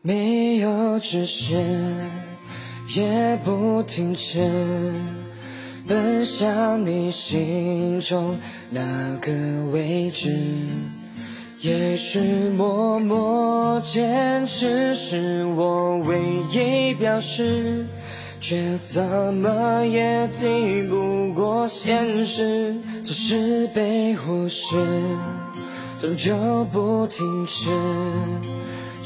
没有直线，也不停歇，奔向你心中那个位置。也许默默坚持是我唯一表示，却怎么也抵不过现实，总是被忽视，终究不停止。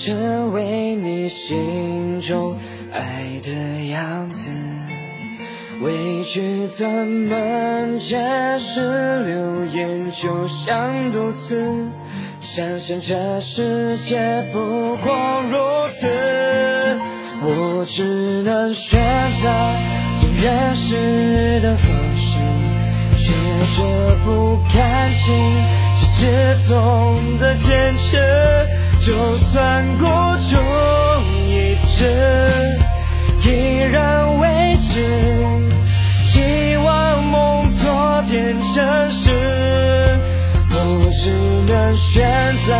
成为你心中爱的样子，委屈怎么解释？流言就像毒刺，相信这世界不过如此。我只能选择最原始的方式，学着不甘心，却执着的坚持。就算孤注一掷，依然维持，希望梦做点真实。我只能选择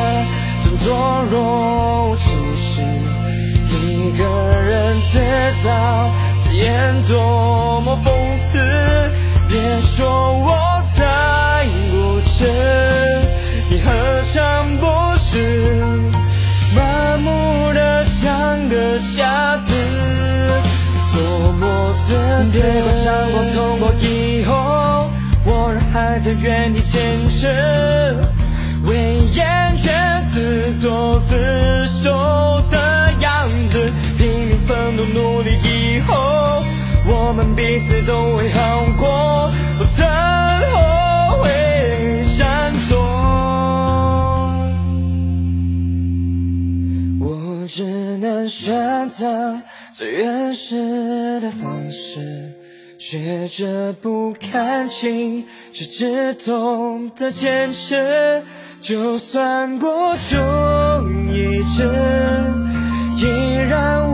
装作若无其，一个人自导自演，多么讽刺。别说自私。电光闪光透过以后，我仍还在原地坚持，为厌倦自作自受的样子，拼命奋斗努力以后，我们彼此都会好过，不曾后悔闪躲。我只能选择最原始的方式，学着不看清，却只懂得坚持。就算孤注一掷，依然